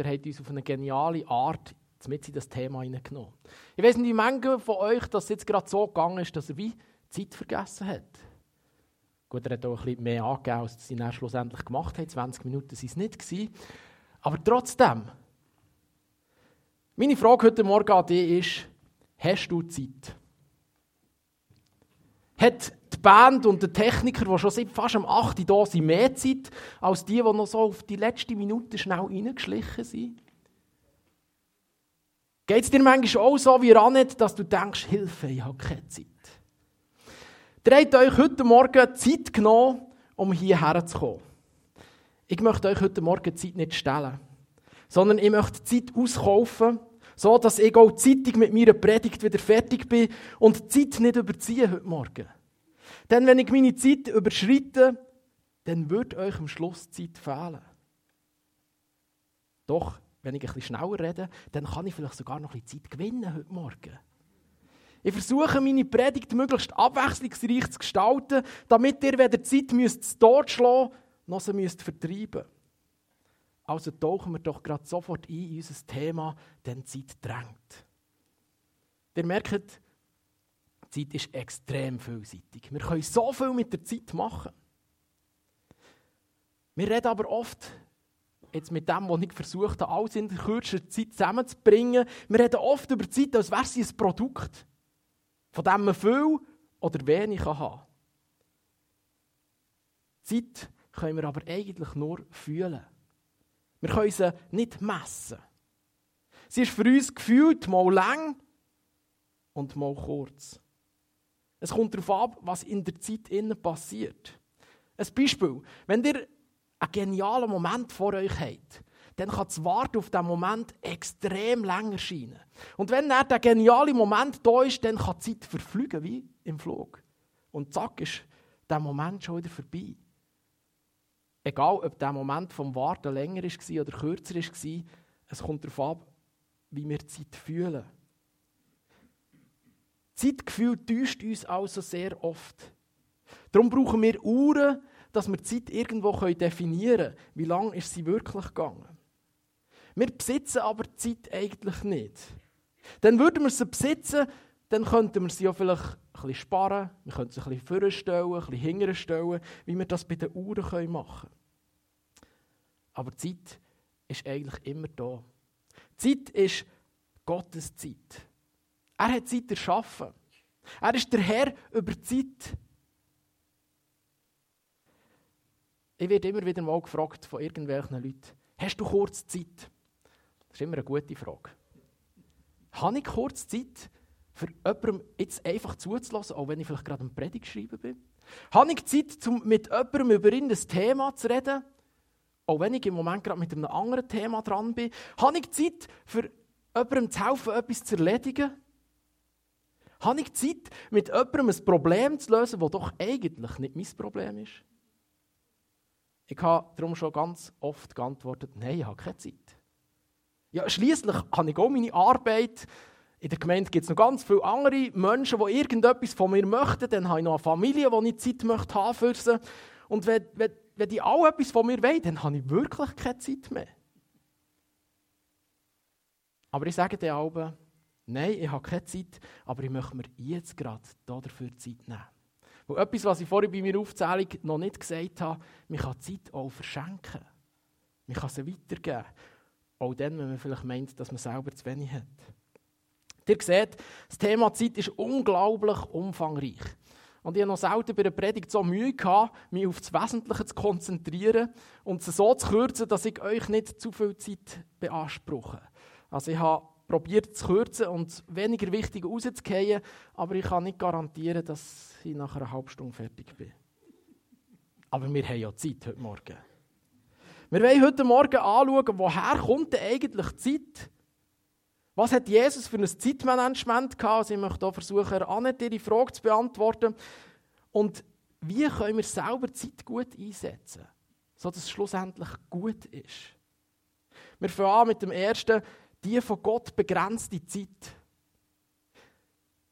ihr habt uns auf eine geniale Art mit in das Thema hineingenommen. Ich weiß nicht, wie manche von euch das jetzt gerade so gegangen ist, dass er wie Zeit vergessen hat. Gut, er hat auch ein bisschen mehr angegeben, als sie dann schlussendlich gemacht haben. 20 Minuten waren es nicht. Gewesen. Aber trotzdem, meine Frage heute Morgen an dich ist, hast du Zeit? Hat die Band und der Techniker, die schon seit fast am 8. Uhr da sind, mehr Zeit als die, die noch so auf die letzte Minute schnell reingeschlichen sind? Geht es dir manchmal auch so wie Ranet, dass du denkst, Hilfe, ich habe keine Zeit? Habt euch heute Morgen Zeit genommen, um hierher zu kommen. Ich möchte euch heute Morgen Zeit nicht stellen, sondern ich möchte Zeit auskaufen, so dass ich auch zeitig mit meiner Predigt wieder fertig bin und Zeit nicht überziehe heute Morgen. Denn wenn ich meine Zeit überschreite, dann wird euch am Schluss Zeit fehlen. Doch wenn ich bisschen schneller rede, dann kann ich vielleicht sogar noch ein bisschen Zeit gewinnen heute Morgen. Ich versuche, meine Predigt möglichst abwechslungsreich zu gestalten, damit ihr weder Zeit müsst totschlagen noch sie müsst vertreiben Also tauchen wir doch gerade sofort ein in unser Thema, denn Zeit drängt. Ihr merkt, Zeit ist extrem vielseitig. Wir können so viel mit der Zeit machen. Wir reden aber oft jetzt mit dem, was ich versucht habe, alles in der kürzesten Zeit zusammenzubringen. Wir reden oft über Zeit, als wäre sie ein Produkt, von dem man viel oder wenig haben kann. Zeit können wir aber eigentlich nur fühlen. Wir können sie nicht messen. Sie ist für uns gefühlt mal lang und mal kurz. Es kommt darauf ab, was in der Zeit innen passiert. Ein Beispiel. Wenn ihr einen genialen Moment vor euch habt, dann kann das Warten auf diesen Moment extrem länger scheinen. Und wenn dann der geniale Moment da ist, dann kann die Zeit verfliegen wie im Flug. Und zack ist der Moment schon wieder vorbei. Egal, ob der Moment vom Warten länger war oder kürzer war, es kommt darauf ab, wie wir die Zeit fühlen. Zeitgefühl täuscht uns also sehr oft. Darum brauchen wir Uhren, dass wir Zeit irgendwo definieren können. Wie lange ist sie wirklich gegangen? Wir besitzen aber Zeit eigentlich nicht. Dann würden wir sie besitzen, dann könnten wir sie ja vielleicht ein bisschen sparen, wir könnten sie ein bisschen vorstellen, ein bisschen hinterher stellen, wie wir das bei den Uhren machen können. Aber Zeit ist eigentlich immer da. Zeit ist Gottes Zeit. Er hat Zeit erschaffen. Er ist der Herr über die Zeit. Ich werde immer wieder mal gefragt von irgendwelchen Leuten, hast du kurz Zeit? Das ist immer eine gute Frage. Habe ich kurz Zeit, für jemandem jetzt einfach zuzulassen, auch wenn ich vielleicht gerade eine Predigt schreiben bin? Habe ich Zeit, um mit jemandem über ein Thema zu reden, auch wenn ich im Moment gerade mit einem anderen Thema dran bin? Habe ich Zeit, für jemandem zu helfen, etwas zu erledigen? Habe ich Zeit, mit jemandem ein Problem zu lösen, das doch eigentlich nicht mein Problem ist? Ich habe darum schon ganz oft geantwortet, nein, ich habe keine Zeit. Ja, schließlich habe ich auch meine Arbeit. In der Gemeinde gibt es noch ganz viele andere Menschen, die irgendetwas von mir möchten. Dann habe ich noch eine Familie, die ich Zeit möchte haben für sie. Und wenn, wenn, wenn die alle etwas von mir wollen, dann habe ich wirklich keine Zeit mehr. Aber ich sage dir auch, nein, ich habe keine Zeit, aber ich möchte mir jetzt gerade dafür Zeit nehmen. Und etwas, was ich vorhin bei meiner Aufzählung noch nicht gesagt habe, man kann Zeit auch verschenken. Man kann sie weitergeben. Auch dann, wenn man vielleicht meint, dass man selber zu wenig hat. Ihr seht, das Thema Zeit ist unglaublich umfangreich. Und ich habe noch selten bei einer Predigt so Mühe gehabt, mich auf das Wesentliche zu konzentrieren und sie so zu kürzen, dass ich euch nicht zu viel Zeit beanspruche. Also ich habe probiert zu kürzen und weniger wichtig rauszugehen, aber ich kann nicht garantieren, dass ich nach einer halben Stunde fertig bin. Aber wir haben ja Zeit heute Morgen. Wir wollen heute Morgen anschauen, woher kommt denn eigentlich Zeit? Was hat Jesus für ein Zeitmanagement gehabt? Also ich möchte hier versuchen, Annette ihre Frage zu beantworten. Und wie können wir selber Zeit gut einsetzen, sodass es schlussendlich gut ist? Wir fangen an mit dem ersten, die von Gott begrenzte Zeit.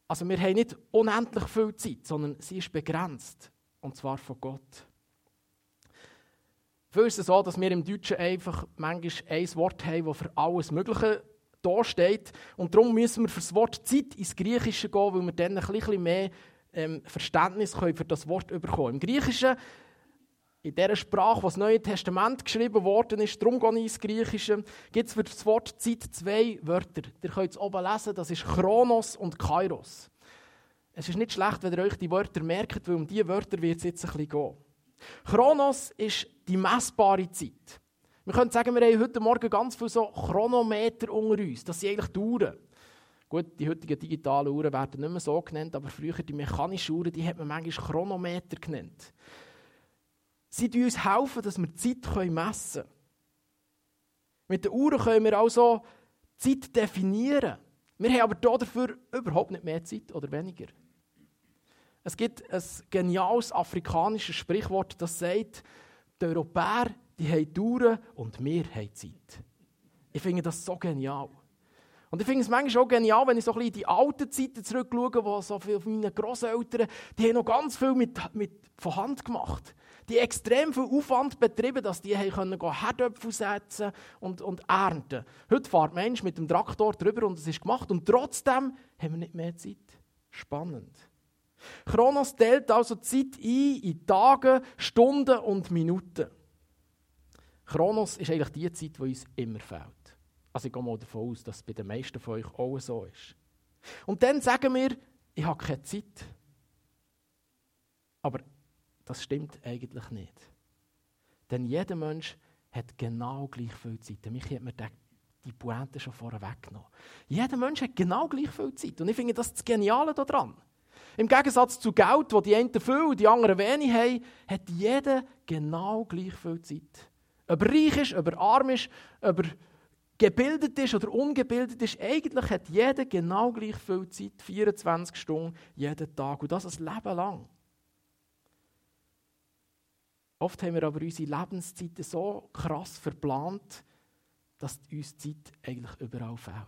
Also wir haben nicht unendlich viel Zeit, sondern sie ist begrenzt. Und zwar von Gott. Für uns ist es so, dass wir im Deutschen einfach manchmal ein Wort haben, das für alles Mögliche da steht. Und darum müssen wir für das Wort Zeit ins Griechische gehen, weil wir dann ein bisschen mehr ähm, Verständnis können für das Wort bekommen. Im Griechischen, in der Sprache, wo das Neue Testament geschrieben worden ist, darum gehe ich ins Griechische, gibt es für das Wort Zeit zwei Wörter. Ihr könnt es oben lesen, das ist Chronos und Kairos. Es ist nicht schlecht, wenn ihr euch die Wörter merkt, weil um diese Wörter wird es jetzt ein bisschen gehen. Chronos ist die messbare Zeit. Wir können sagen, wir haben heute Morgen ganz viele so Chronometer unter uns. Das sind eigentlich die Uhren. Gut, die heutigen digitalen Uhren werden nicht mehr so genannt, aber früher die mechanischen Uhren, die hat man manchmal Chronometer genannt. Sie helfen uns helfen, dass wir die Zeit messen können. Mit den Uhren können wir also Zeit definieren. Wir haben aber dafür überhaupt nicht mehr Zeit oder weniger. Es gibt ein geniales afrikanisches Sprichwort, das sagt, die Europäer die haben Touren und wir haben Zeit. Ich finde das so genial. Und ich finde es manchmal auch genial, wenn ich so ein bisschen in die alten Zeiten zurückschaue, wo so viele von meinen Grosseltern, die haben noch ganz viel mit, mit von Hand gemacht. Die extrem viel Aufwand betrieben, dass die können Herdöpfel setzen und, und ernten. Heute fährt Mensch mit dem Traktor drüber und es ist gemacht. Und trotzdem haben wir nicht mehr Zeit. Spannend. Chronos teilt also Zeit ein in Tage, Stunden und Minuten. Chronos ist eigentlich die Zeit, die uns immer fehlt. Also ich gehe mal davon aus, dass es bei den meisten von euch auch so ist. Und dann sagen wir, ich habe keine Zeit. Aber das stimmt eigentlich nicht. Denn jeder Mensch hat genau gleich viel Zeit. Mich hat mir die Pointe schon vorher weggenommen. Jeder Mensch hat genau gleich viel Zeit. Und ich finde das das Geniale daran. Im Gegensatz zu Geld, wo die einen viel und die anderen wenig haben, hat jeder genau gleich viel Zeit. Ob er reich ist, ob er arm ist, ob er gebildet ist oder ungebildet ist, eigentlich hat jeder genau gleich viel Zeit, 24 Stunden jeden Tag. Und das ein Leben lang. Oft haben wir aber unsere Lebenszeiten so krass verplant, dass uns die Zeit eigentlich überall fehlt.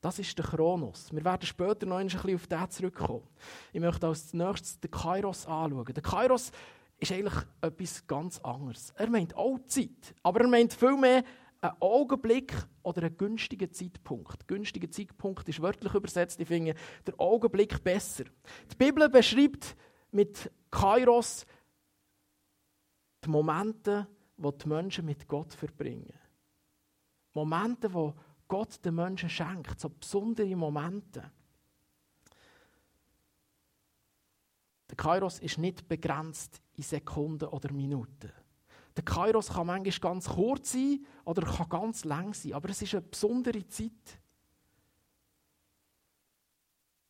Das ist der Chronos. Wir werden später noch ein bisschen auf den zurückkommen. Ich möchte als nächstes den Kairos anschauen. Der Kairos ist eigentlich etwas ganz anderes. Er meint auch Zeit, aber er meint vielmehr einen Augenblick oder einen günstigen Zeitpunkt. Günstiger Zeitpunkt ist wörtlich übersetzt, ich finde der Augenblick besser. Die Bibel beschreibt mit Kairos die Momente, wo die Menschen mit Gott verbringen. Momente, wo Gott den Menschen schenkt, so besondere Momente. Der Kairos ist nicht begrenzt in Sekunden oder Minuten. Der Kairos kann manchmal ganz kurz sein oder kann ganz lang sein, aber es ist eine besondere Zeit.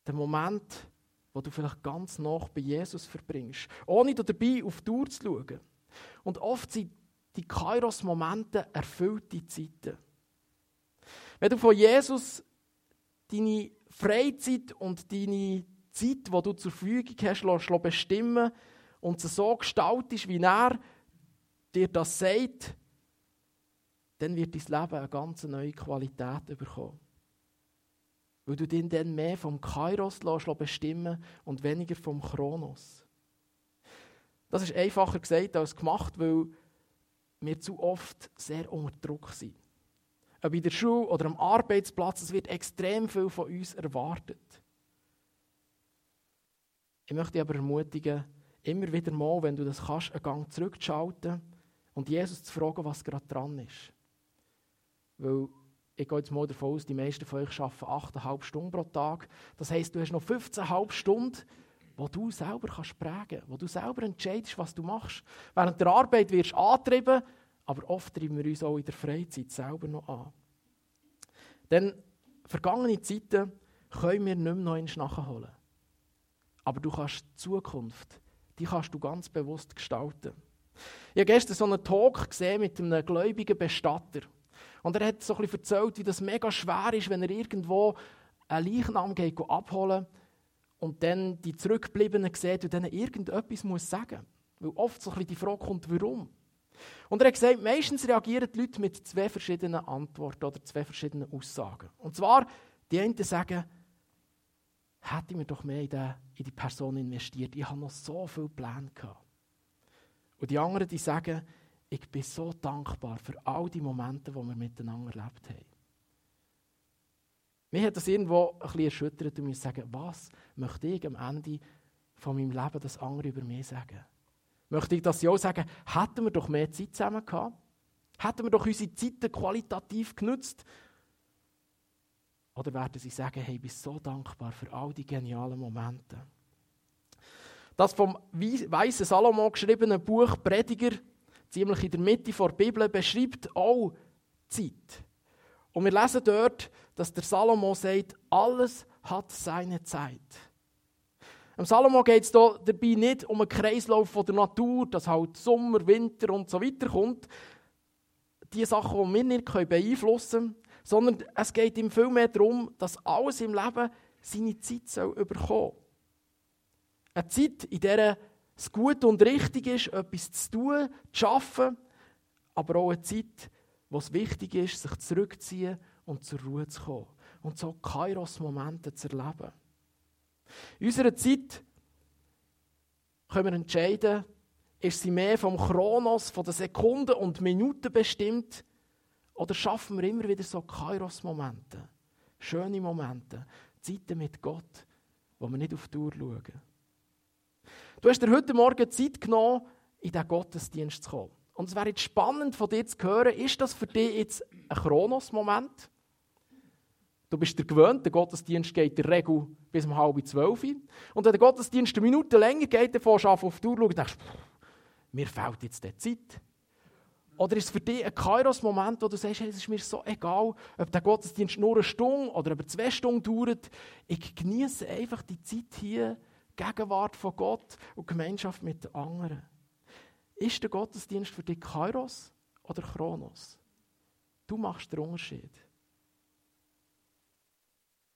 Der Moment, wo du vielleicht ganz nach bei Jesus verbringst, ohne dabei auf die Uhr zu schauen. Und oft sind die Kairos-Momente erfüllte Zeiten. Wenn du von Jesus deine Freizeit und deine Zeit, die du zur Verfügung hast, lässt bestimmen und sie so gestaltest, wie er dir das sagt, dann wird dein Leben eine ganz neue Qualität bekommen. Weil du dich dann mehr vom Kairos lässt bestimmen und weniger vom Chronos. Das ist einfacher gesagt als gemacht, weil wir zu oft sehr unter Druck sind. Ob in der Schule oder am Arbeitsplatz, es wird extrem viel von uns erwartet. Ich möchte dich aber ermutigen, immer wieder mal, wenn du das kannst, einen Gang zurückzuschalten und Jesus zu fragen, was gerade dran ist. Weil ich gehe jetzt mal davon aus, die meisten von euch arbeiten 8,5 Stunden pro Tag. Das heisst, du hast noch 15,5 Stunden, wo du selber kannst prägen wo du selber entscheidest, was du machst. Während der Arbeit wirst du antrieben, aber oft treiben wir uns auch in der Freizeit selber noch an. Denn vergangene Zeiten können wir nicht mehr noch nachholen. Aber du kannst die Zukunft, die kannst du ganz bewusst gestalten. Ich habe gestern so einen Talk gesehen mit einem gläubigen Bestatter. Und er hat so ein erzählt, wie das mega schwer ist, wenn er irgendwo einen Leichnam geht abholen und dann die Zurückgebliebenen sieht und denen irgendetwas muss sagen muss. Weil oft so ein die Frage kommt, warum. Und er hat gesagt, meistens reagieren die Leute mit zwei verschiedenen Antworten oder zwei verschiedenen Aussagen. Und zwar, die einen sagen, hätte ich mir doch mehr in die, in die Person investiert. Ich habe noch so viele Pläne gehabt. Und die anderen, die sagen, ich bin so dankbar für all die Momente, die wir miteinander erlebt haben. Mich hat das irgendwo ein bisschen erschüttert und mir sagen, was möchte ich am Ende von meinem Leben, das andere über mich sagen? Möchte ich, dass sie auch sagen, hätten wir doch mehr Zeit zusammen gehabt? Hätten wir doch unsere Zeit qualitativ genutzt? Oder werden sie sagen, hey, ich bin so dankbar für all die genialen Momente? Das vom weißen Salomo geschriebene Buch Prediger, ziemlich in der Mitte der Bibel, beschreibt auch Zeit. Und wir lesen dort, dass der Salomo sagt, alles hat seine Zeit. Im Salomo geht es dabei nicht um einen Kreislauf von der Natur, dass halt Sommer, Winter und so weiter kommt. Die Sachen, die wir nicht beeinflussen können, sondern es geht ihm vielmehr darum, dass alles im Leben seine Zeit soll überkommen. Eine Zeit, in der es gut und richtig ist, etwas zu tun, zu arbeiten, aber auch eine Zeit, wo es wichtig ist, sich zurückzuziehen und zur Ruhe zu kommen und so Kairos-Momente zu erleben. In unserer Zeit können wir entscheiden, ist sie mehr vom Chronos, von den Sekunden und Minuten bestimmt, oder schaffen wir immer wieder so Kairos-Momente, schöne Momente, Zeiten mit Gott, wo wir nicht auf die Uhr schauen. Du hast dir heute Morgen Zeit genommen, in diesen Gottesdienst zu kommen. Und es wäre jetzt spannend von dir zu hören, ist das für dich jetzt ein Chronos-Moment? Du bist dir gewöhnt, der Gottesdienst geht in der Regel bis um halb zwölf. Und wenn der Gottesdienst eine Minute länger geht, dann fährst du auf die Uhr und denkst, mir fehlt jetzt die Zeit. Oder ist es für dich ein Kairos-Moment, wo du sagst, hey, es ist mir so egal, ob der Gottesdienst nur eine Stunde oder über zwei Stunden dauert. Ich genieße einfach die Zeit hier, Gegenwart von Gott und Gemeinschaft mit den anderen. Ist der Gottesdienst für dich Kairos oder Chronos? Du machst den Unterschied.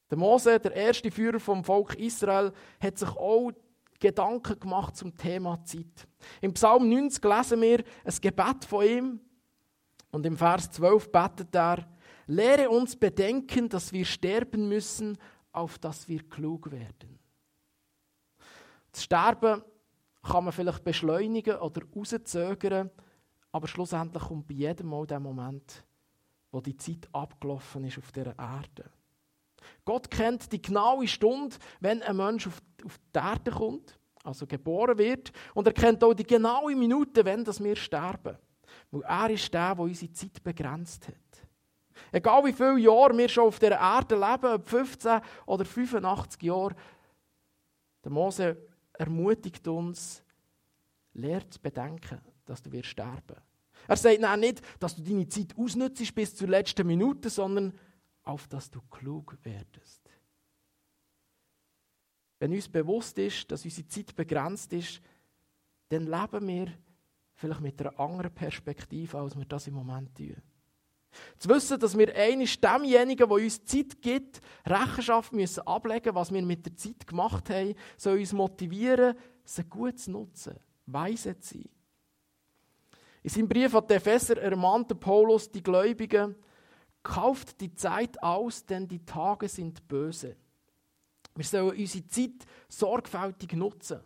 Der Mose, der erste Führer vom Volk Israel, hat sich auch Gedanken gemacht zum Thema Zeit. Im Psalm 90 lesen wir ein Gebet von ihm und im Vers 12 betet er, lehre uns bedenken, dass wir sterben müssen, auf dass wir klug werden. Das Sterben kann man vielleicht beschleunigen oder rauszögern, aber schlussendlich kommt bei jedem Mal der Moment, wo die Zeit abgelaufen ist auf dieser Erde. Gott kennt die genaue Stunde, wenn ein Mensch auf, auf die Erde kommt, also geboren wird. Und er kennt auch die genaue Minute, wenn das wir sterben. Weil er ist der, der unsere Zeit begrenzt hat. Egal wie viele Jahre wir schon auf dieser Erde leben, ob 15 oder 85 Jahre, der Mose ermutigt uns, lehrt zu bedenken, dass du wirst sterben. Er sagt nicht, dass du deine Zeit ausnützt bis zur letzten Minute, sondern auf dass du klug werdest. Wenn uns bewusst ist, dass unsere Zeit begrenzt ist, dann leben wir vielleicht mit einer anderen Perspektive, als wir das im Moment tun. Zu wissen, dass wir eines demjenigen, der uns Zeit gibt, Rechenschaft müssen ablegen was wir mit der Zeit gemacht haben, soll uns motivieren, sie gut zu nutzen, weise zu sein. In seinem Brief an die Epheser ermahnte Paulus die Gläubigen, Kauft die Zeit aus, denn die Tage sind böse. Wir sollen unsere Zeit sorgfältig nutzen.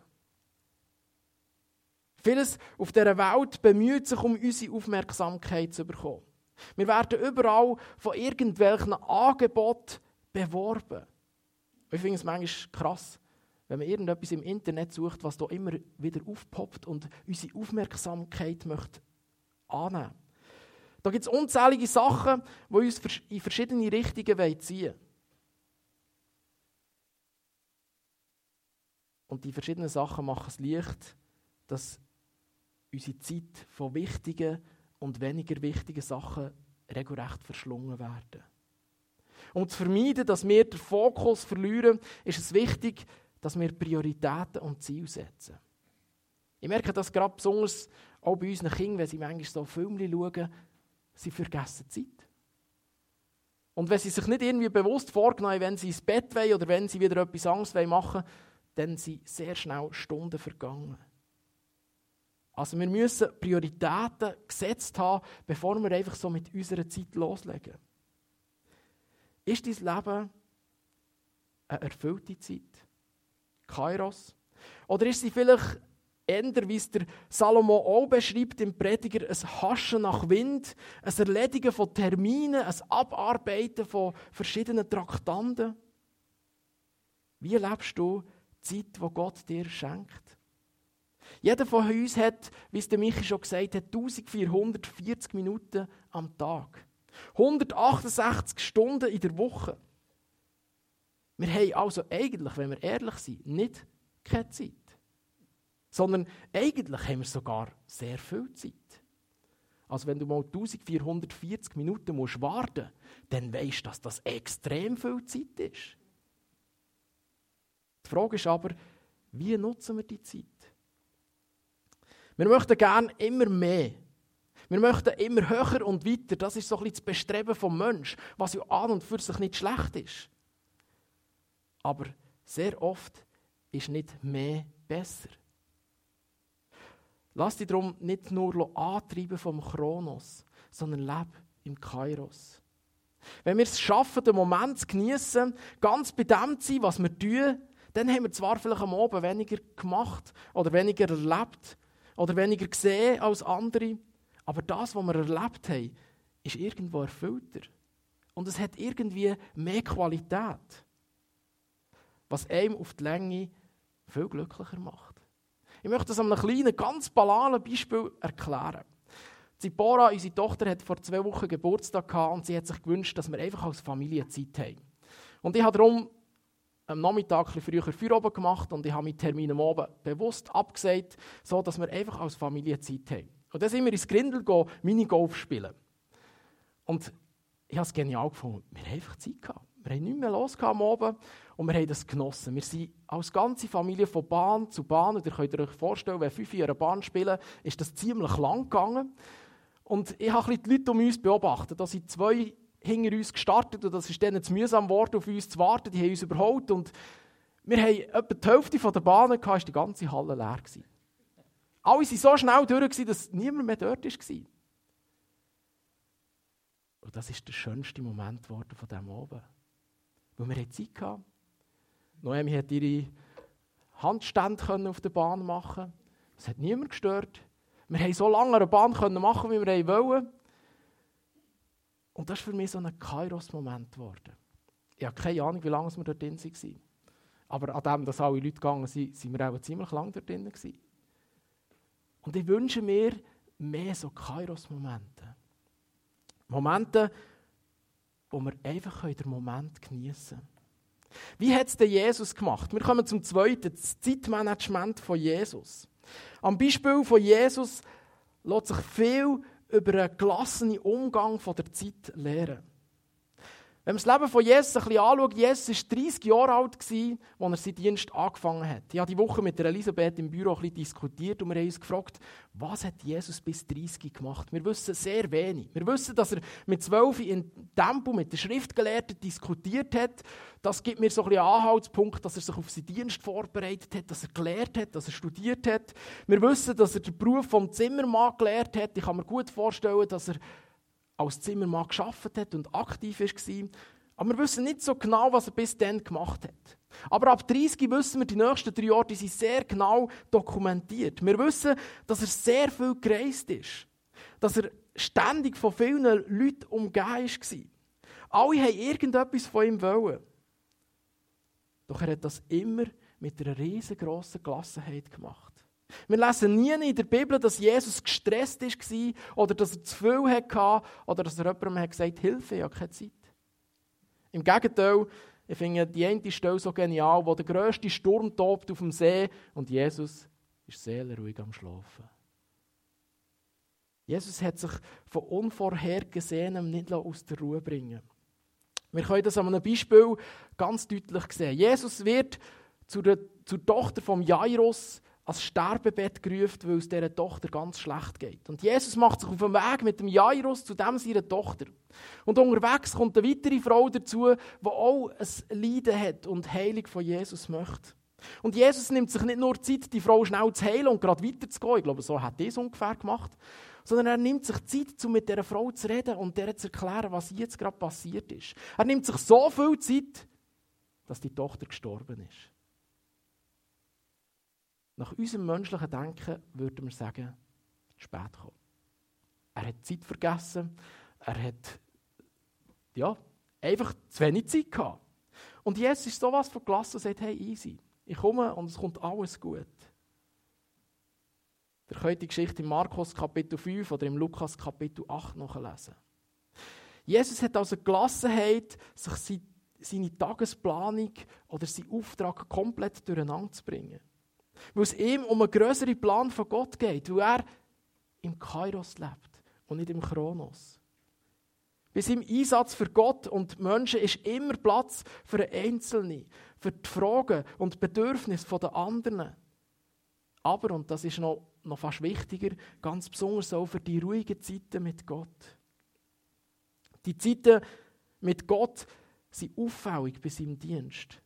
Vieles auf dieser Welt bemüht sich, um unsere Aufmerksamkeit zu bekommen. Wir werden überall von irgendwelchen Angeboten beworben. Ich finde es manchmal krass, wenn man irgendetwas im Internet sucht, was da immer wieder aufpoppt und unsere Aufmerksamkeit möchte annehmen da gibt es unzählige Sachen, die uns in verschiedene Richtungen ziehen wollen. Und die verschiedenen Sachen machen es leicht, dass unsere Zeit von wichtigen und weniger wichtigen Sachen regelrecht verschlungen werden. Um zu vermeiden, dass wir den Fokus verlieren, ist es wichtig, dass wir Prioritäten und Ziele setzen. Ich merke das gerade besonders auch bei unseren Kindern, wenn sie manchmal so Filme schauen, sie vergessen Zeit. Und wenn sie sich nicht irgendwie bewusst vorgenommen wenn sie ins Bett wollen oder wenn sie wieder etwas Angst machen wollen, dann sind sehr schnell Stunden vergangen. Also wir müssen Prioritäten gesetzt haben, bevor wir einfach so mit unserer Zeit loslegen. Ist dein Leben eine erfüllte Zeit? Kairos? Oder ist sie vielleicht eher, wie es der Salomo auch beschreibt im Prediger, ein Haschen nach Wind, ein Erledigen von Terminen, ein Abarbeiten von verschiedenen Traktanten. Wie lebst du die Zeit, die Gott dir schenkt? Jeder von uns hat, wie es der Michi schon gesagt hat, 1440 Minuten am Tag. 168 Stunden in der Woche. Wir haben also eigentlich, wenn wir ehrlich sind, nicht keine Zeit. Sondern eigentlich haben wir sogar sehr viel Zeit. Also wenn du mal 1440 Minuten musst warten musst, dann weißt du, dass das extrem viel Zeit ist. Die Frage ist aber, wie nutzen wir die Zeit? Wir möchten gerne immer mehr. Wir möchten immer höher und weiter. Das ist so ein bisschen das Bestreben vom Mensch, was ja an und für sich nicht schlecht ist. Aber sehr oft ist nicht mehr besser. Lass dich darum nicht nur antreiben vom Chronos, sondern lebe im Kairos. Wenn wir es schaffen, den Moment zu genießen, ganz bei dem zu sein, was wir tun, dann haben wir zwar vielleicht am Abend weniger gemacht oder weniger erlebt oder weniger gesehen als andere, aber das, was wir erlebt haben, ist irgendwo erfüllter. Und es hat irgendwie mehr Qualität, was einem auf die Länge viel glücklicher macht. Ich möchte das an einem kleinen, ganz banalen Beispiel erklären. Zipora, unsere Tochter, hat vor zwei Wochen Geburtstag gehabt und sie hat sich gewünscht, dass wir einfach als Familie Zeit haben. Und ich habe darum am Nachmittag ein früher Feierabend gemacht und ich habe meinen Termin am Abend bewusst abgesagt, so dass wir einfach als Familie Zeit haben. Und dann sind wir ins Grindel Minigolf spielen. Und ich habe es genial gefunden. Wir haben einfach Zeit gehabt. Wir haben nichts mehr los am Abend und wir haben das genossen. Wir sind als ganze Familie von Bahn zu Bahn. Und ihr könnt euch vorstellen, wenn fünf einer Bahn spielen, ist das ziemlich lang gegangen. Und ich habe die Leute um uns beobachtet. Da sind zwei hinter uns gestartet und das ist denen zu mühsam geworden, auf uns zu warten. Die haben uns überholt und wir haben etwa die Hälfte der Bahnen gehabt, ist die ganze Halle leer gewesen. Alle waren so schnell durch, dass niemand mehr dort war. Und das ist der schönste Moment geworden von diesem Abend. Weil wir Zeit hatten. Noemi hat ihre Handstände auf der Bahn machen. Es hat niemand gestört. Wir konnten so lange eine Bahn machen, wie wir wollten. Und das ist für mich so ein Kairos-Moment geworden. Ich habe keine Ahnung, wie lange wir dort drin waren. Aber an dem, dass alle Leute gegangen sind, sind wir auch ziemlich lange dort drin. Und ich wünsche mir mehr so Kairos-Momente. Momente, wo wir einfach den Moment genießen können. Wie hat es denn Jesus gemacht? Wir kommen zum zweiten, das Zeitmanagement von Jesus. Am Beispiel von Jesus lässt sich viel über einen gelassenen Umgang von der Zeit lernen. Wenn man das Leben von Jesus ein bisschen anschaut, Jesus war 30 Jahre alt, als er seinen Dienst angefangen hat. Ich habe die Woche mit Elisabeth im Büro ein bisschen diskutiert und wir haben uns gefragt, was hat Jesus bis 30 gemacht? Wir wissen sehr wenig. Wir wissen, dass er mit 12 in Tempo mit den Schriftgelehrten diskutiert hat. Das gibt mir so ein bisschen Anhaltspunkt, dass er sich auf seinen Dienst vorbereitet hat, dass er gelehrt hat, dass er studiert hat. Wir wissen, dass er den Beruf vom Zimmermann gelehrt hat. Ich kann mir gut vorstellen, dass er als Zimmermann geschafft hat und aktiv war. Aber wir wissen nicht so genau, was er bis dann gemacht hat. Aber ab 30 wissen wir, die nächsten drei Jahre die sind sehr genau dokumentiert. Wir wissen, dass er sehr viel gereist ist. Dass er ständig von vielen Leuten umgeben war. Alle haben irgendetwas von ihm wollen. Doch er hat das immer mit einer riesengroßen Gelassenheit gemacht. Wir lesen nie in der Bibel, dass Jesus gestresst war oder dass er zu viel hatte oder dass er jemandem gesagt hat, Hilfe, ich habe keine Zeit. Im Gegenteil, ich finde die eine Stelle so genial, wo der grösste Sturm tobt auf dem See und Jesus ist seelenruhig am Schlafen. Jesus hat sich von Unvorhergesehenem nicht aus der Ruhe bringen Wir können das an einem Beispiel ganz deutlich sehen. Jesus wird zur, zur Tochter von Jairus ans Sterbebett gerufen, weil es dieser Tochter ganz schlecht geht. Und Jesus macht sich auf den Weg mit dem Jairus zu dem seiner Tochter. Und unterwegs kommt eine weitere Frau dazu, die auch ein Leiden hat und Heilung von Jesus möchte. Und Jesus nimmt sich nicht nur Zeit, die Frau schnell zu heilen und gerade weiterzugehen, ich glaube, so hat er es ungefähr gemacht, sondern er nimmt sich Zeit, um mit dieser Frau zu reden und der zu erklären, was jetzt gerade passiert ist. Er nimmt sich so viel Zeit, dass die Tochter gestorben ist. Nach unserem menschlichen Denken würden wir sagen, spät kommen. Er hat Zeit vergessen, er hat ja, einfach zu wenig Zeit gehabt. Und Jesus ist sowas von gelassen und sagt, hey, easy, ich komme und es kommt alles gut. Ihr könnt die Geschichte im Markus Kapitel 5 oder im Lukas Kapitel 8 nachlesen. Jesus hat also Gelassenheit, sich seine Tagesplanung oder seinen Auftrag komplett durcheinander zu bringen. Weil es ihm um einen größeren Plan von Gott geht, weil er im Kairos lebt und nicht im Chronos. Bei seinem Einsatz für Gott und Menschen ist immer Platz für einen Einzelnen, für die Fragen und Bedürfnisse der anderen. Aber, und das ist noch, noch fast wichtiger, ganz besonders auch für die ruhigen Zeiten mit Gott. Die Zeiten mit Gott sind auffällig bei seinem Dienst.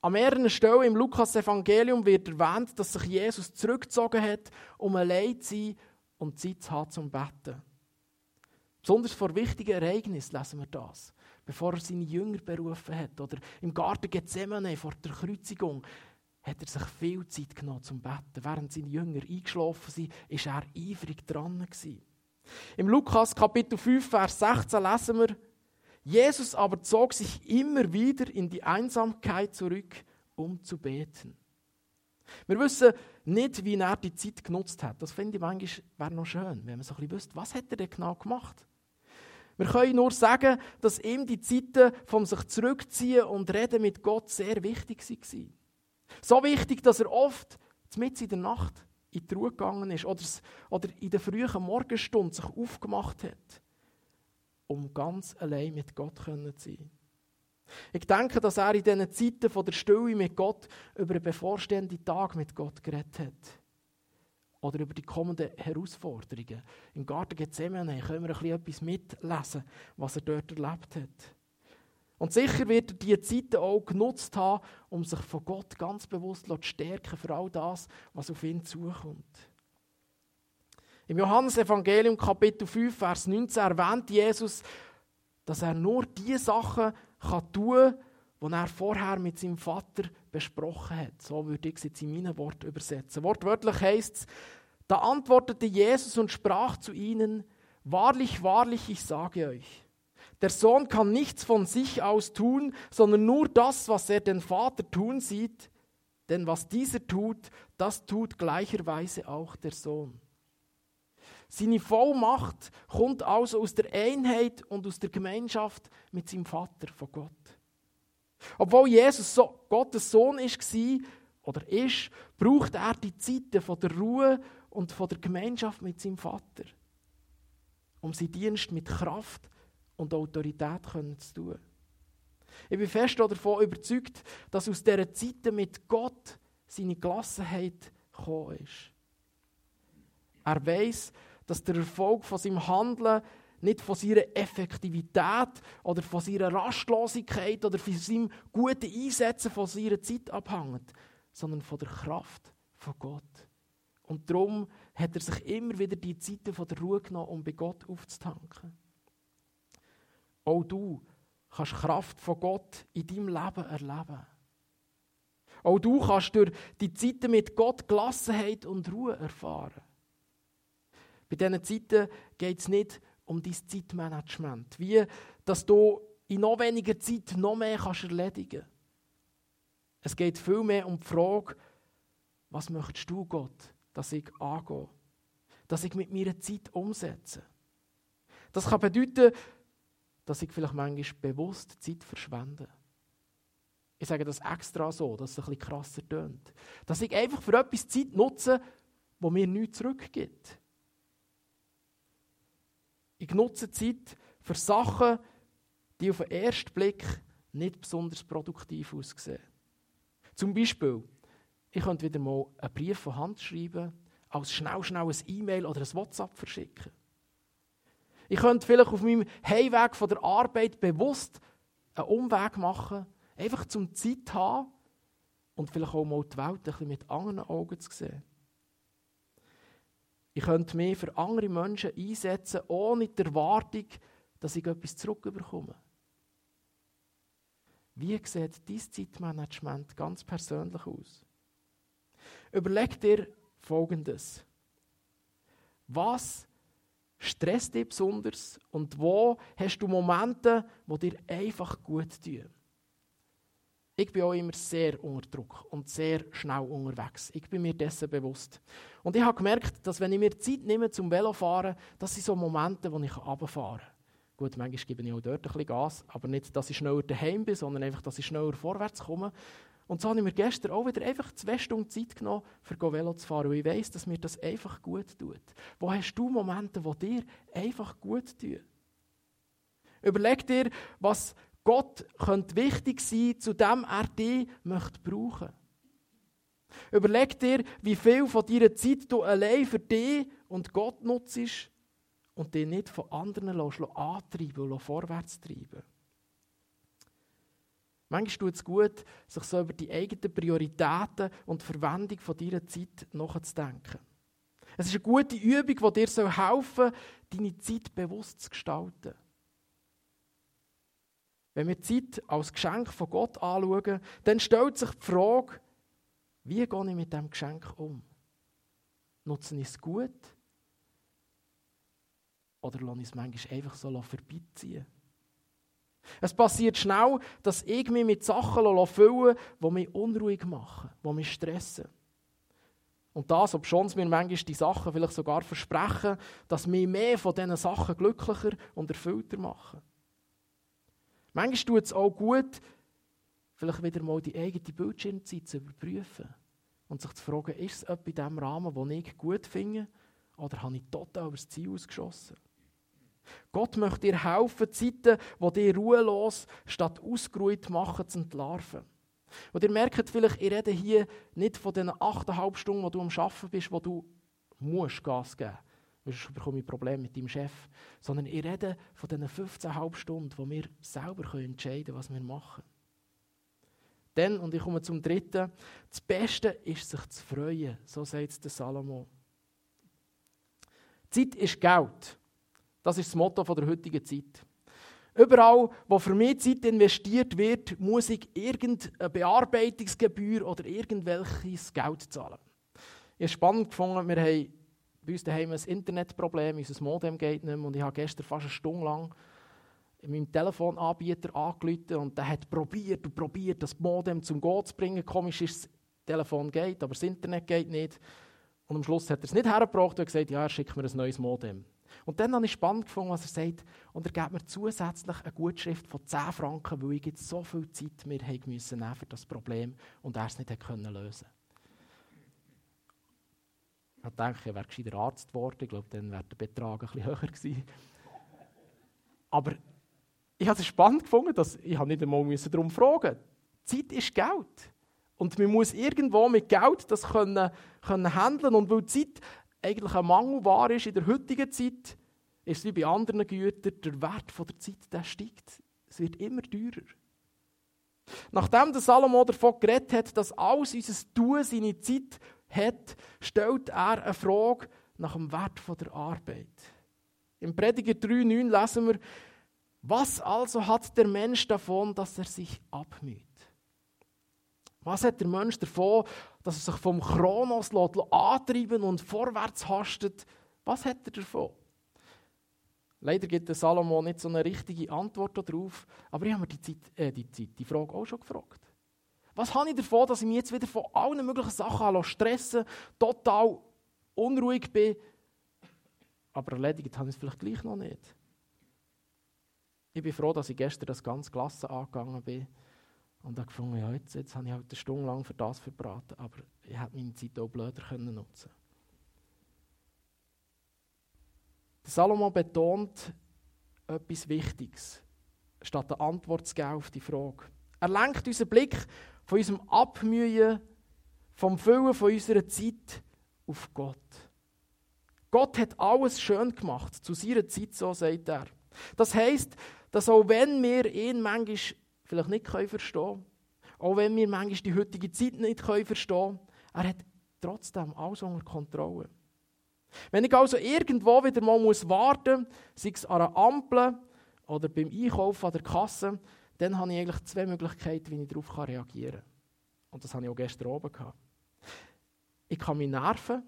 An mehreren Stellen im Lukas-Evangelium wird erwähnt, dass sich Jesus zurückgezogen hat, um allein zu sein und Zeit zu haben zum Betten. Besonders vor wichtigen Ereignissen lesen wir das. Bevor er seine Jünger berufen hat oder im Garten Gethsemane vor der Kreuzigung, hat er sich viel Zeit genommen zum Betten. Während seine Jünger eingeschlafen sind, ist er eifrig dran. Gewesen. Im Lukas Kapitel 5, Vers 16 lesen wir, Jesus aber zog sich immer wieder in die Einsamkeit zurück, um zu beten. Wir wissen nicht, wie er die Zeit genutzt hat. Das finde ich manchmal wäre noch schön, wenn man so ein bisschen wüsste, was hat er denn genau gemacht? Wir können nur sagen, dass ihm die Zeiten vom sich zurückziehen und reden mit Gott sehr wichtig waren. So wichtig, dass er oft mitten in der Nacht in die Ruhe gegangen ist oder, oder in der frühen Morgenstunde sich aufgemacht hat, um ganz allein mit Gott zu sein. Ich denke, dass er in diesen Zeiten von der Stille mit Gott über den bevorstehenden Tag mit Gott geredet hat. Oder über die kommenden Herausforderungen. Im Garten Gethsemane können wir ein bisschen etwas mitlesen, was er dort erlebt hat. Und sicher wird er diese Zeiten auch genutzt haben, um sich von Gott ganz bewusst zu stärken für all das, was auf ihn zukommt. Im Johannesevangelium Kapitel 5, Vers 19 erwähnt Jesus, dass er nur die Sachen kann tun kann, die er vorher mit seinem Vater besprochen hat. So würde ich es jetzt in meinen Worten übersetzen. Wortwörtlich heißt es, da antwortete Jesus und sprach zu ihnen, Wahrlich, wahrlich, ich sage euch, der Sohn kann nichts von sich aus tun, sondern nur das, was er den Vater tun sieht. Denn was dieser tut, das tut gleicherweise auch der Sohn. Seine Vollmacht kommt also aus der Einheit und aus der Gemeinschaft mit seinem Vater von Gott. Obwohl Jesus so Gottes Sohn ist, oder ist, braucht er die Zeiten von der Ruhe und von der Gemeinschaft mit seinem Vater, um seinen Dienst mit Kraft und Autorität zu tun. Ich bin fest davon überzeugt, dass aus dieser Zeit mit Gott seine Gelassenheit gekommen ist. Er weiß, dass der Erfolg von seinem Handeln nicht von seiner Effektivität oder von seiner Rastlosigkeit oder von seinem guten Einsetzen von seiner Zeit abhängt, sondern von der Kraft von Gott. Und darum hat er sich immer wieder die Zeiten von der Ruhe genommen, um bei Gott aufzutanken. Auch du kannst Kraft von Gott in deinem Leben erleben. Auch du kannst durch die Zeiten mit Gott Gelassenheit und Ruhe erfahren. Bei diesen Zeiten geht es nicht um dein Zeitmanagement, wie dass du in noch weniger Zeit noch mehr kannst erledigen kannst. Es geht vielmehr um die Frage, was möchtest du, Gott, dass ich angehe, dass ich mit meiner Zeit umsetze. Das kann bedeuten, dass ich vielleicht manchmal bewusst Zeit verschwende. Ich sage das extra so, dass es ein bisschen krasser tönt. Dass ich einfach für etwas Zeit nutze, wo mir nichts zurückgibt. Ich nutze Zeit für Sachen, die auf den ersten Blick nicht besonders produktiv aussehen. Zum Beispiel, ich könnte wieder mal einen Brief von Hand schreiben, als schnell, schnell ein E-Mail oder ein WhatsApp verschicken. Ich könnte vielleicht auf meinem Heimweg von der Arbeit bewusst einen Umweg machen, einfach zum Zeit haben und vielleicht auch mal die Welt ein bisschen mit anderen Augen zu sehen. Ich könnte mich für andere Menschen einsetzen, ohne die Erwartung, dass ich etwas zurückbekomme. Wie sieht dein Zeitmanagement ganz persönlich aus? Überleg dir Folgendes. Was stresst dich besonders und wo hast du Momente, wo dir einfach gut tun? Ich bin auch immer sehr unter Druck und sehr schnell unterwegs. Ich bin mir dessen bewusst. Und ich habe gemerkt, dass wenn ich mir Zeit nehme zum Velofahren, das sind so Momente, wo ich runterfahren kann. Gut, manchmal gebe ich auch dort ein bisschen Gas, aber nicht, dass ich schneller daheim bin, sondern einfach, dass ich schneller vorwärts komme. Und so habe ich mir gestern auch wieder einfach zwei Stunden Zeit genommen, für Velo zu fahren. Und ich weiss, dass mir das einfach gut tut. Wo hast du Momente, die dir einfach gut tun? Überleg dir, was Gott könnte wichtig sein, zu dem er dich möchte brauchen. Überleg dir, wie viel von deiner Zeit du allein für dich und Gott nutzt und dich nicht von anderen lässt, antreiben und vorwärts treiben. Manchmal tut es gut, sich so über die eigenen Prioritäten und die Verwendung deiner Zeit nachzudenken. Es ist eine gute Übung, die dir helfen soll, deine Zeit bewusst zu gestalten. Wenn wir Zeit als Geschenk von Gott anschauen, dann stellt sich die Frage, wie gehe ich mit diesem Geschenk um? Nutze ich es gut? Oder lasse ich es manchmal einfach so vorbeiziehen? Es passiert schnell, dass ich mich mit Sachen füllen die mich unruhig machen, die mich stressen. Und das, obschon mir manchmal die Sachen vielleicht sogar versprechen, dass mich mehr von diesen Sachen glücklicher und erfüllter machen. Manchmal tut es auch gut, vielleicht wieder mal die eigene Bildschirmzeit zu überprüfen und sich zu fragen, ist es etwas in diesem Rahmen, den ich gut finde, oder habe ich total über das Ziel ausgeschossen? Gott möchte dir helfen, Zeiten, die dir ruhelos statt ausgeruht machen, zu entlarven. Und ihr merkt vielleicht, ich rede hier nicht von den 8,5 Stunden, wo du am Arbeiten bist, wo du Gas geben musst. Sonst bekomme ich Probleme mit deinem Chef. Sondern ich rede von diesen 15,5 Stunden, wo wir selber entscheiden können, was wir machen. Dann, und ich komme zum dritten, das Beste ist, sich zu freuen. So sagt der Salomo. Zeit ist Geld. Das ist das Motto der heutigen Zeit. Überall, wo für mich Zeit investiert wird, muss ich irgendeine Bearbeitungsgebühr oder irgendwelches Geld zahlen. Ich habe spannend gefunden, wir haben bei uns daheim ein Internetproblem, unser Modem geht nicht mehr und ich habe gestern fast eine Stunde lang meinem Telefonanbieter angerufen und der hat probiert und probiert, das Modem zum Gehen zu bringen. Komisch ist, das Telefon geht, aber das Internet geht nicht. Und am Schluss hat er es nicht hergebracht und gesagt, ja, schickt mir ein neues Modem. Und dann habe ich spannend gefunden, was er sagt. Und er gibt mir zusätzlich eine Gutschrift von 10 Franken, weil ich jetzt so viel Zeit mir haben müssen für das Problem und er es nicht lösen konnte. Ich dachte, er wäre gescheiter Arzt geworden. Ich glaube, dann wäre der Betrag ein bisschen höher gewesen. Aber ich habe es spannend gefunden, dass ich nicht einmal darum fragen. Zeit ist Geld. Und man muss irgendwo mit Geld das können, können handeln. Und weil Zeit eigentlich ein Mangelware ist in der heutigen Zeit, ist wie bei anderen Gütern, der Wert der Zeit der steigt. Es wird immer teurer. Nachdem der Salomo davon geredet hat, dass alles unser Tun seine Zeit hat, stellt er eine Frage nach dem Wert der Arbeit. Im Prediger 3,9 lesen wir, was also hat der Mensch davon, dass er sich abmüht? Was hat der Mensch davon, dass er sich vom Kronos antreiben und vorwärts hastet? Was hat er davon? Leider gibt der Salomo nicht so eine richtige Antwort darauf, aber ich habe mir die, Zeit, äh, die, Zeit, die Frage auch schon gefragt. Was habe ich davon, dass ich mich jetzt wieder von allen möglichen Sachen stressen total unruhig bin, aber erledigt habe ich es vielleicht gleich noch nicht. Ich bin froh, dass ich gestern das ganz Klasse angegangen bin und habe gefunden, ja, jetzt, jetzt habe ich halt eine Stunde lang für das verbraten, aber ich hätte meine Zeit auch blöder können nutzen Der Salomo betont etwas Wichtiges, statt eine Antwort zu geben auf die Frage. Er lenkt unseren Blick von unserem Abmühen, vom Füllen von unserer Zeit auf Gott. Gott hat alles schön gemacht, zu seiner Zeit, so sagt er. Das heisst, dass auch wenn wir ihn manchmal vielleicht nicht verstehen können, auch wenn wir manchmal die heutige Zeit nicht verstehen können, er hat trotzdem alles unter Kontrolle. Wenn ich also irgendwo wieder mal warten muss, sei es an einer Ampel oder beim Einkaufen an der Kasse, dann habe ich eigentlich zwei Möglichkeiten, wie ich darauf reagieren kann. Und das habe ich auch gestern oben gehabt. ich kann mich nerven,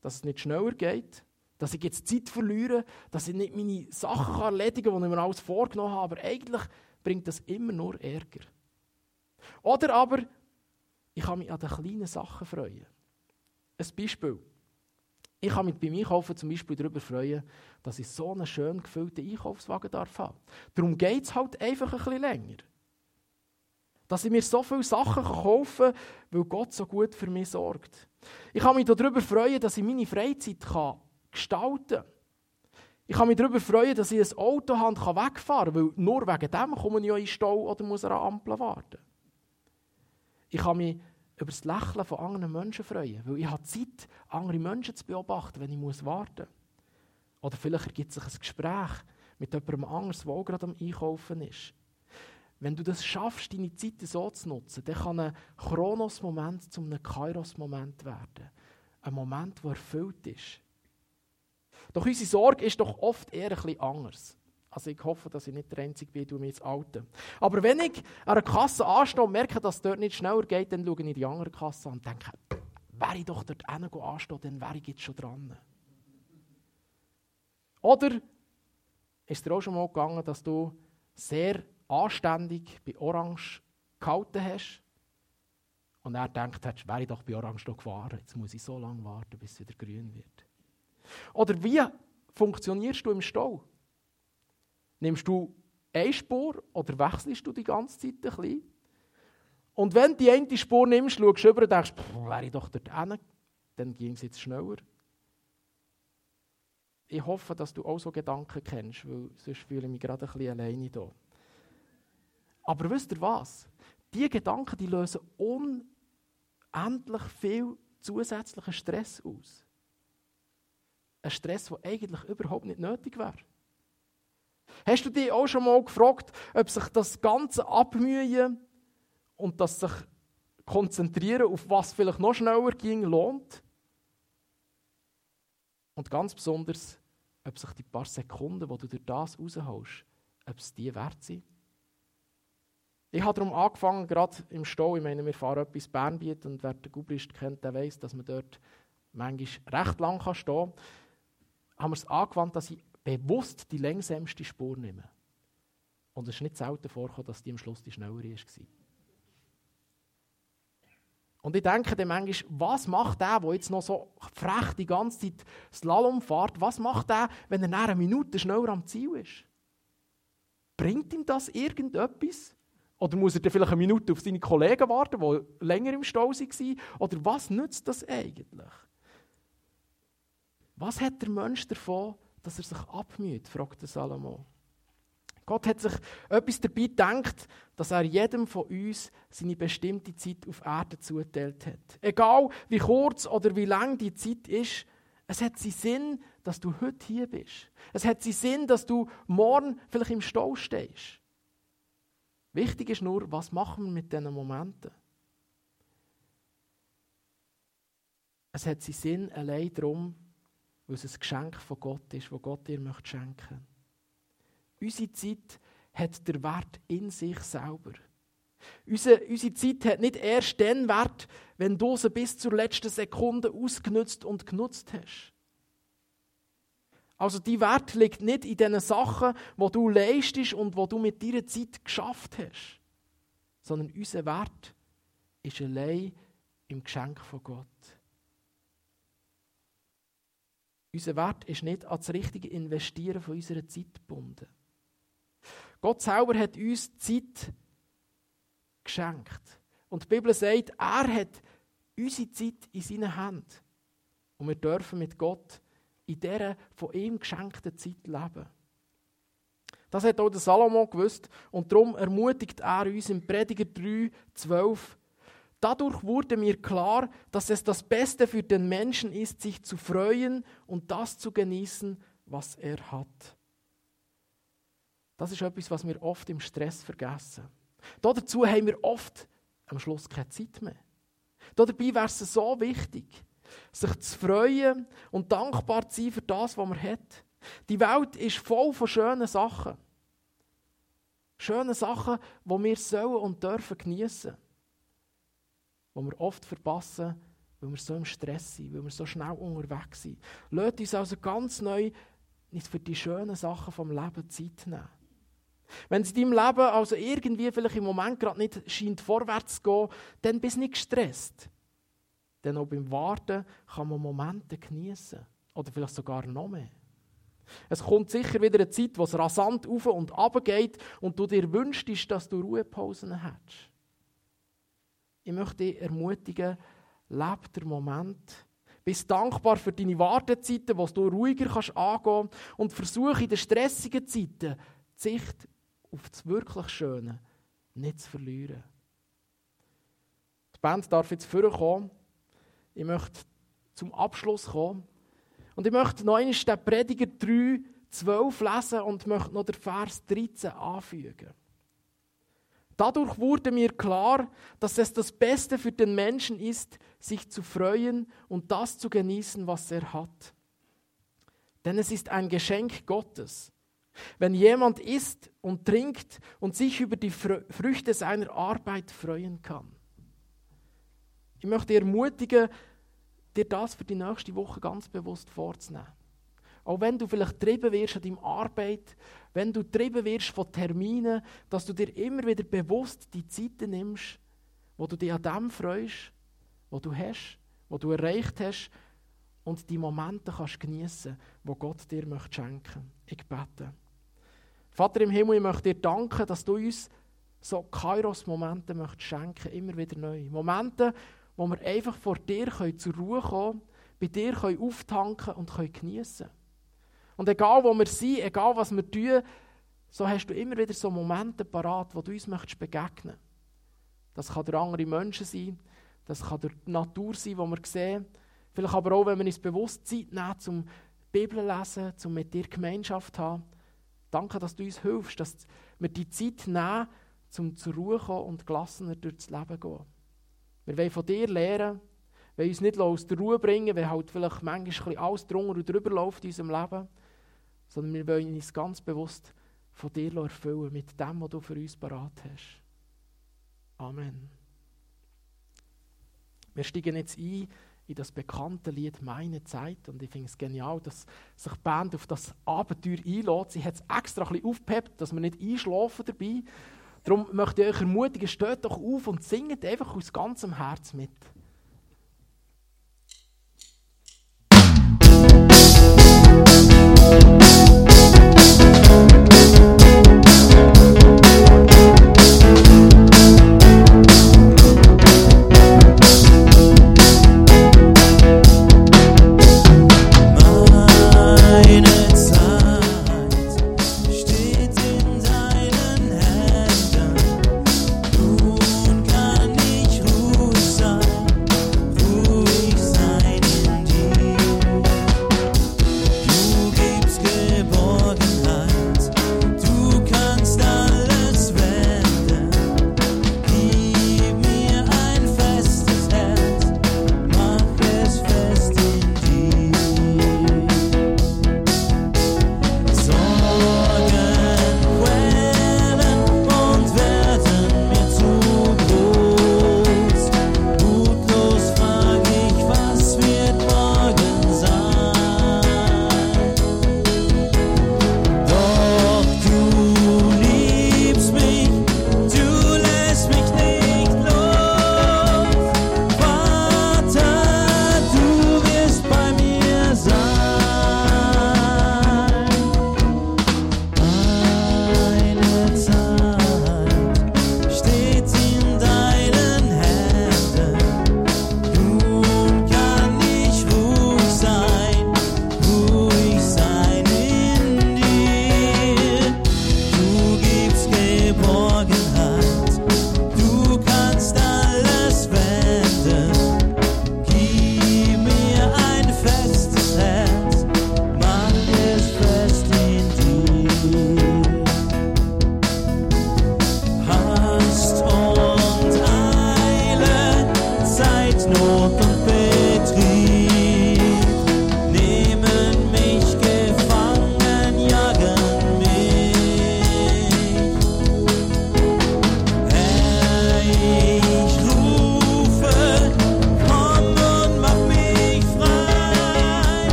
dass es nicht schneller geht, dass ich jetzt Zeit verliere, dass ich nicht meine Sachen erledigen kann, die ich mir alles vorgenommen habe. Aber eigentlich bringt das immer nur Ärger. Oder aber, ich kann mich an den kleinen Sachen freuen. Ein Beispiel. Ich kann mich beim Einkaufen zum Beispiel darüber freuen, dass ich so einen schön gefüllten Einkaufswagen darf haben. Darum geht es halt einfach ein bisschen länger. Dass ich mir so viele Sachen kaufen kann, weil Gott so gut für mich sorgt. Ich kann mich darüber freuen, dass ich meine Freizeit gestalten kann. Ich kann mich darüber freuen, dass ich ein Auto habe und wegfahren kann, weil nur wegen dem komme ich ja in den Stau oder muss an Ampel warten. Ich kann mich über das Lächeln von anderen Menschen freuen, weil ich habe Zeit, andere Menschen zu beobachten, wenn ich muss warten muss. Oder vielleicht ergibt sich ein Gespräch mit jemandem anderes, der auch gerade am Einkaufen ist. Wenn du das schaffst, deine Zeit so zu nutzen, dann kann ein Chronos-Moment zu einem Kairos-Moment werden. Ein Moment, der erfüllt ist. Doch unsere Sorge ist doch oft eher ein bisschen anders. Also ich hoffe, dass ich nicht der Einzige bin, du mich jetzt Alte. Aber wenn ich an einer Kasse anstehe und merke, dass es dort nicht schneller geht, dann schaue ich die andere Kasse und denke, wäre ich doch dort anstehen, dann wäre ich jetzt schon dran. Oder ist dir auch schon mal gegangen, dass du sehr anständig bei Orange gehalten hast und er denkt, hast, wäre ich doch bei Orange noch gefahren, jetzt muss ich so lange warten, bis es wieder grün wird. Oder wie funktionierst du im Stau? Nimmst du eine Spur oder wechselst du die ganze Zeit ein bisschen? Und wenn du die eine Spur nimmst, schaust du über und denkst, wäre ich doch dort hin, dann ging es jetzt schneller. Ich hoffe, dass du auch so Gedanken kennst, weil sonst fühle ich mich gerade ein bisschen alleine hier. Aber wisst ihr was? Diese Gedanken die lösen unendlich viel zusätzlichen Stress aus. Ein Stress, der eigentlich überhaupt nicht nötig wäre. Hast du dich auch schon mal gefragt, ob sich das ganze Abmühen und das sich konzentrieren auf was vielleicht noch schneller ging, lohnt? Und ganz besonders, ob sich die paar Sekunden, die du durch das rausholst, ob es die wert sind? Ich habe darum angefangen, gerade im Stau, ich meine, wir fahren etwas Bernbiet und wer den Gubrist kennt, der weiß, dass man dort manchmal recht lang stehen kann. Haben wir es angewandt, dass ich bewusst die längsamste Spur nehmen. Und es ist nicht selten vorgekommen, dass die am Schluss die schnellere war. Und ich denke dann manchmal, was macht der, der jetzt noch so frech die ganze Zeit Slalom fährt, was macht der, wenn er nach einer Minute schneller am Ziel ist? Bringt ihm das irgendetwas? Oder muss er dann vielleicht eine Minute auf seine Kollegen warten, die länger im Stau waren? Oder was nützt das eigentlich? Was hat der Mensch davon, dass er sich abmüht, fragte Salomo. Gott hat sich etwas dabei gedacht, dass er jedem von uns seine bestimmte Zeit auf Erde zugeteilt hat. Egal wie kurz oder wie lang die Zeit ist, es hat seinen Sinn, dass du heute hier bist. Es hat seinen Sinn, dass du morgen vielleicht im Stau stehst. Wichtig ist nur, was machen wir mit diesen Momenten? Es hat seinen Sinn allein darum, weil es ein Geschenk von Gott ist, das Gott dir möchte schenken Unsere Zeit hat der Wert in sich selber. Unsere, unsere Zeit hat nicht erst den Wert, wenn du sie bis zur letzten Sekunde ausgenutzt und genutzt hast. Also die Wert liegt nicht in den Sachen, wo du leistest und wo du mit deiner Zeit geschafft hast, sondern unser Wert ist allein im Geschenk von Gott. Unser Wert ist nicht an das richtige Investieren von unserer Zeit gebunden. Gott selber hat uns Zeit geschenkt. Und die Bibel sagt, er hat unsere Zeit in seinen Händen. Und wir dürfen mit Gott in dieser von ihm geschenkten Zeit leben. Das hat auch der Salomo gewusst und darum ermutigt er uns im Prediger 3, 12, Dadurch wurde mir klar, dass es das Beste für den Menschen ist, sich zu freuen und das zu genießen, was er hat. Das ist etwas, was wir oft im Stress vergessen. Dazu haben wir oft am Schluss keine Zeit mehr. Dabei wäre es so wichtig, sich zu freuen und dankbar zu sein für das, was man hat. Die Welt ist voll von schönen Sachen. Schöne Sachen, die wir sollen und dürfen genießen wo wir oft verpassen, weil wir so im Stress sind, weil wir so schnell unterwegs sind. Lasst uns also ganz neu nicht für die schönen Sachen vom Leben Zeit nehmen. Wenn es in deinem Leben also irgendwie vielleicht im Moment gerade nicht scheint vorwärts zu gehen, dann bist du nicht gestresst. Denn auch beim Warten kann man Momente genießen Oder vielleicht sogar noch mehr. Es kommt sicher wieder eine Zeit, wo es rasant auf und ab geht und du dir wünschst, dass du Ruhepausen hättest. Ich möchte dich ermutigen, lebe den Moment. Bist dankbar für deine Wartezeiten, wo du ruhiger kannst angehen und versuche in den stressigen Zeiten die Sicht auf das wirklich Schöne nicht zu verlieren. Die Band darf jetzt vorkommen. Ich möchte zum Abschluss kommen. Und ich möchte noch einmal den Prediger 3, 12 lesen und möchte noch den Vers 13 anfügen. Dadurch wurde mir klar, dass es das Beste für den Menschen ist, sich zu freuen und das zu genießen, was er hat. Denn es ist ein Geschenk Gottes. Wenn jemand isst und trinkt und sich über die Früchte seiner Arbeit freuen kann. Ich möchte ermutigen, dir das für die nächste Woche ganz bewusst vorzunehmen. Auch wenn du vielleicht getrieben wirst an deiner Arbeit, wenn du getrieben wirst von Terminen, dass du dir immer wieder bewusst die Zeiten nimmst, wo du dich an dem freust, wo du hast, wo du erreicht hast und die Momente kannst genießen, wo Gott dir möchte schenken. Ich bete. Vater im Himmel, ich möchte dir danken, dass du uns so Kairos-Momente schenken, immer wieder neu. Momente, wo wir einfach vor dir können zur Ruhe kommen bei dir können auftanken und können geniessen Und egal wo wir sind, egal was wir tun, so hast du immer wieder so Momente parat, wo du uns möchtest begegnen Das kann durch andere Menschen sein, das kann die Natur sein, die wir sehen. Vielleicht aber auch, wenn wir uns bewusst Zeit nehmen, zum Bibel lesen, zum mit dir Gemeinschaft zu haben. Danke, dass du uns hilfst, dass wir die Zeit nehmen, um zur Ruhe zu kommen und gelassener durchs Leben zu gehen. Wir wollen von dir lernen, wir wollen uns nicht aus der Ruhe bringen, weil halt vielleicht manchmal alles drunter und drüber läuft in unserem Leben, sondern wir wollen uns ganz bewusst von dir erfüllen mit dem, was du für uns parat hast. Amen. Wir steigen jetzt ein in das bekannte Lied Meine Zeit und ich finde es genial, dass sich die Band auf das Abenteuer einlädt. Sie hat es extra ein bisschen aufgepeppt, dass wir nicht einschlafen dabei, Darum möchte ich euch ermutigen, steht doch auf und singt einfach aus ganzem Herz mit.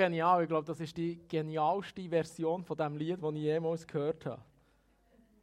Genial, ich glaube, das ist die genialste Version von dem Lied, das ich jemals gehört habe.